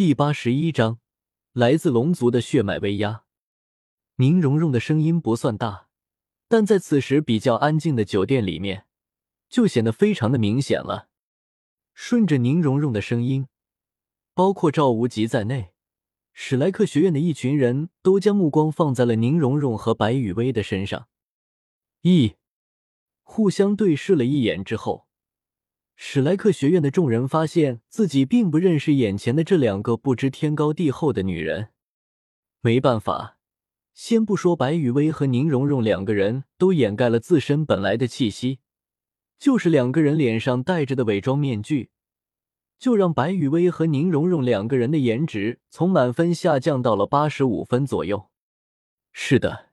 第八十一章，来自龙族的血脉威压。宁荣荣的声音不算大，但在此时比较安静的酒店里面，就显得非常的明显了。顺着宁荣荣的声音，包括赵无极在内，史莱克学院的一群人都将目光放在了宁荣荣和白雨薇的身上。一互相对视了一眼之后。史莱克学院的众人发现自己并不认识眼前的这两个不知天高地厚的女人。没办法，先不说白雨薇和宁荣荣两个人都掩盖了自身本来的气息，就是两个人脸上戴着的伪装面具，就让白雨薇和宁荣荣两个人的颜值从满分下降到了八十五分左右。是的，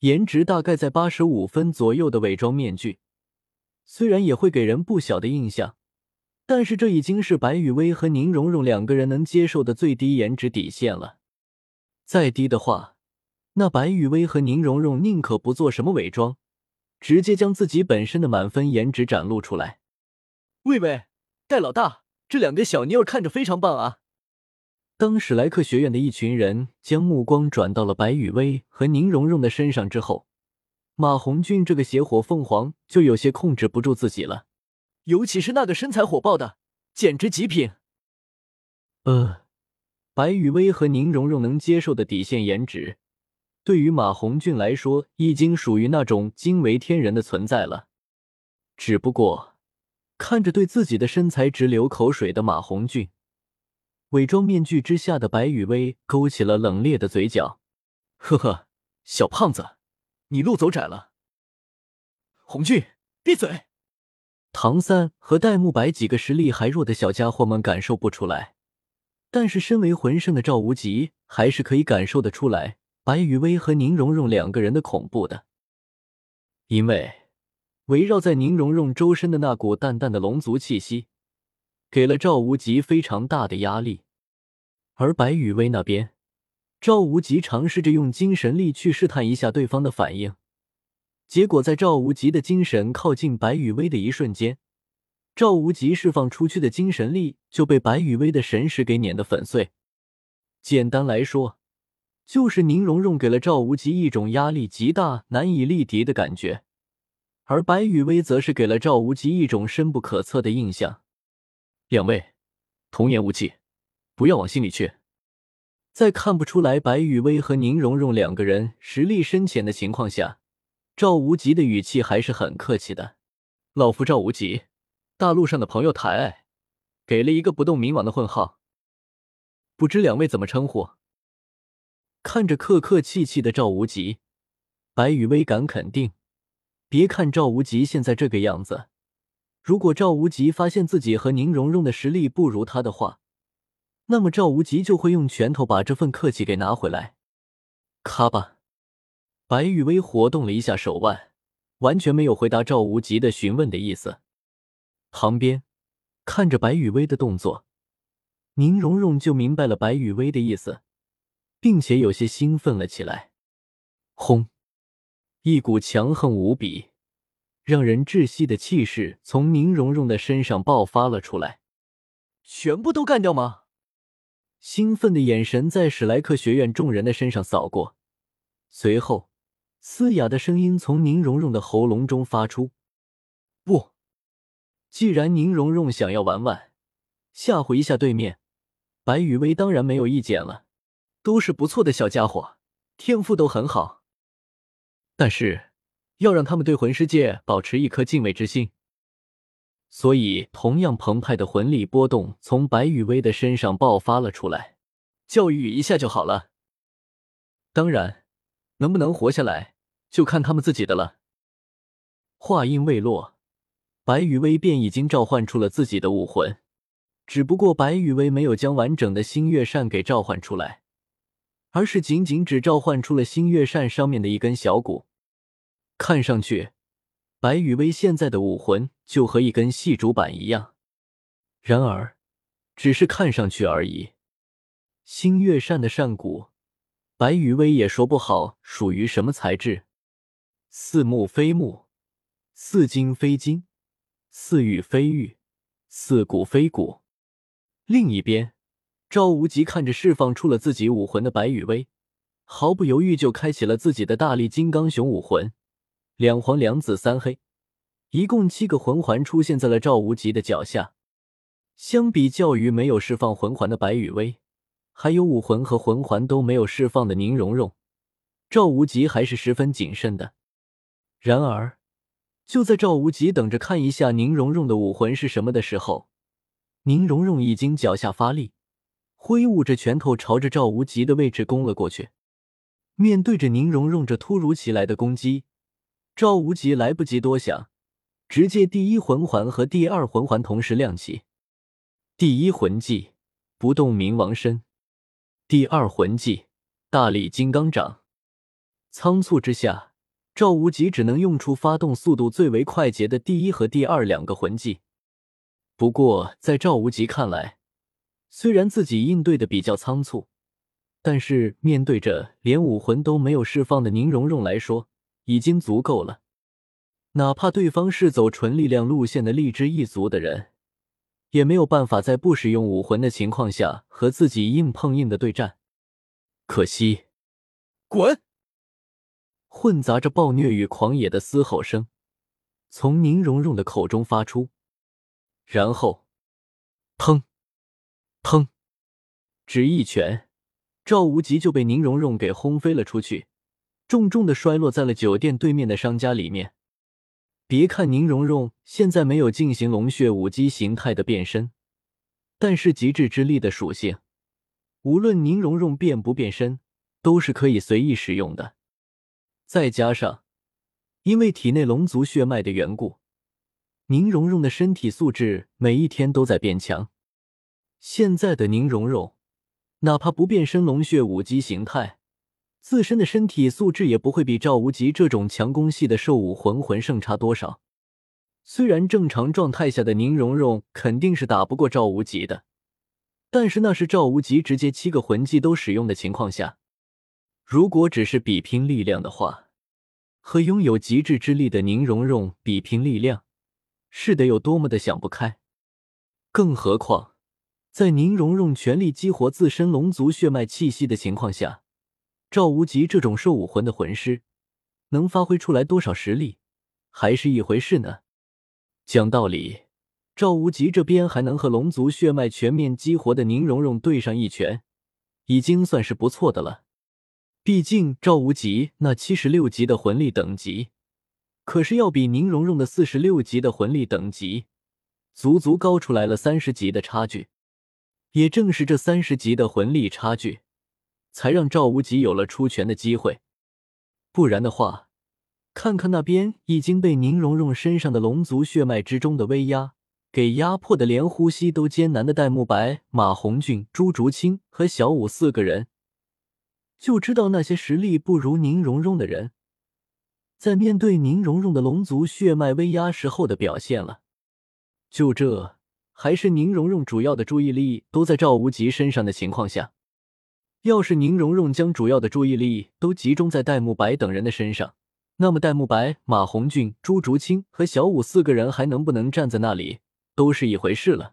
颜值大概在八十五分左右的伪装面具。虽然也会给人不小的印象，但是这已经是白雨薇和宁荣荣两个人能接受的最低颜值底线了。再低的话，那白雨薇和宁荣荣宁可不做什么伪装，直接将自己本身的满分颜值展露出来。喂喂，戴老大，这两个小妞儿看着非常棒啊！当史莱克学院的一群人将目光转到了白雨薇和宁荣荣的身上之后。马红俊这个邪火凤凰就有些控制不住自己了，尤其是那个身材火爆的，简直极品。呃，白雨薇和宁荣荣能接受的底线颜值，对于马红俊来说已经属于那种惊为天人的存在了。只不过，看着对自己的身材直流口水的马红俊，伪装面具之下的白雨薇勾起了冷冽的嘴角，呵呵，小胖子。你路走窄了，红俊，闭嘴！唐三和戴沐白几个实力还弱的小家伙们感受不出来，但是身为魂圣的赵无极还是可以感受得出来白雨薇和宁荣荣两个人的恐怖的，因为围绕在宁荣荣周身的那股淡淡的龙族气息，给了赵无极非常大的压力，而白雨薇那边。赵无极尝试着用精神力去试探一下对方的反应，结果在赵无极的精神靠近白羽薇的一瞬间，赵无极释放出去的精神力就被白羽薇的神识给碾得粉碎。简单来说，就是宁荣荣给了赵无极一种压力极大、难以力敌的感觉，而白羽薇则是给了赵无极一种深不可测的印象。两位，童言无忌，不要往心里去。在看不出来白雨薇和宁荣荣两个人实力深浅的情况下，赵无极的语气还是很客气的。老夫赵无极，大陆上的朋友抬爱，给了一个不动明王的混号，不知两位怎么称呼？看着客客气气的赵无极，白雨薇敢肯定，别看赵无极现在这个样子，如果赵无极发现自己和宁荣荣的实力不如他的话。那么赵无极就会用拳头把这份客气给拿回来。咔吧，白雨薇活动了一下手腕，完全没有回答赵无极的询问的意思。旁边看着白雨薇的动作，宁荣荣就明白了白雨薇的意思，并且有些兴奋了起来。轰！一股强横无比、让人窒息的气势从宁荣荣的身上爆发了出来。全部都干掉吗？兴奋的眼神在史莱克学院众人的身上扫过，随后，嘶哑的声音从宁荣荣的喉咙中发出：“不，既然宁荣荣想要玩玩，吓唬一下对面，白雨薇当然没有意见了。都是不错的小家伙，天赋都很好，但是要让他们对魂师界保持一颗敬畏之心。”所以，同样澎湃的魂力波动从白雨薇的身上爆发了出来，教育一下就好了。当然，能不能活下来，就看他们自己的了。话音未落，白雨薇便已经召唤出了自己的武魂，只不过白雨薇没有将完整的星月扇给召唤出来，而是仅仅只召唤出了星月扇上面的一根小骨，看上去。白羽薇现在的武魂就和一根细竹板一样，然而，只是看上去而已。星月扇的扇骨，白羽薇也说不好属于什么材质，似木非木，似金非金，似玉非玉，似骨非骨。另一边，赵无极看着释放出了自己武魂的白羽薇，毫不犹豫就开启了自己的大力金刚熊武魂，两黄两紫三黑，一共七个魂环出现在了赵无极的脚下。相比较于没有释放魂环的白羽薇，还有武魂和魂环都没有释放的宁荣荣，赵无极还是十分谨慎的。然而，就在赵无极等着看一下宁荣荣的武魂是什么的时候，宁荣荣已经脚下发力，挥舞着拳头朝着赵无极的位置攻了过去。面对着宁荣荣这突如其来的攻击，赵无极来不及多想，直接第一魂环和第二魂环同时亮起。第一魂技不动明王身，第二魂技大力金刚掌。仓促之下，赵无极只能用出发动速度最为快捷的第一和第二两个魂技。不过，在赵无极看来，虽然自己应对的比较仓促，但是面对着连武魂都没有释放的宁荣荣来说，已经足够了。哪怕对方是走纯力量路线的力之一族的人。也没有办法在不使用武魂的情况下和自己硬碰硬的对战，可惜，滚！混杂着暴虐与狂野的嘶吼声从宁荣荣的口中发出，然后，砰，砰，只一拳，赵无极就被宁荣荣给轰飞了出去，重重的摔落在了酒店对面的商家里面。别看宁荣荣现在没有进行龙血武姬形态的变身，但是极致之力的属性，无论宁荣荣变不变身，都是可以随意使用的。再加上，因为体内龙族血脉的缘故，宁荣荣的身体素质每一天都在变强。现在的宁荣荣，哪怕不变身龙血武姬形态。自身的身体素质也不会比赵无极这种强攻系的兽武魂魂圣差多少。虽然正常状态下的宁荣荣肯定是打不过赵无极的，但是那是赵无极直接七个魂技都使用的情况下。如果只是比拼力量的话，和拥有极致之力的宁荣荣比拼力量，是得有多么的想不开。更何况，在宁荣荣全力激活自身龙族血脉气息的情况下。赵无极这种兽武魂的魂师，能发挥出来多少实力，还是一回事呢？讲道理，赵无极这边还能和龙族血脉全面激活的宁荣荣对上一拳，已经算是不错的了。毕竟赵无极那七十六级的魂力等级，可是要比宁荣荣的四十六级的魂力等级，足足高出来了三十级的差距。也正是这三十级的魂力差距。才让赵无极有了出拳的机会，不然的话，看看那边已经被宁荣荣身上的龙族血脉之中的威压给压迫的连呼吸都艰难的戴沐白、马红俊、朱竹清和小舞四个人，就知道那些实力不如宁荣荣的人，在面对宁荣荣的龙族血脉威压时候的表现了。就这，还是宁荣荣主要的注意力都在赵无极身上的情况下。要是宁荣荣将主要的注意力都集中在戴沐白等人的身上，那么戴沐白、马红俊、朱竹清和小五四个人还能不能站在那里，都是一回事了。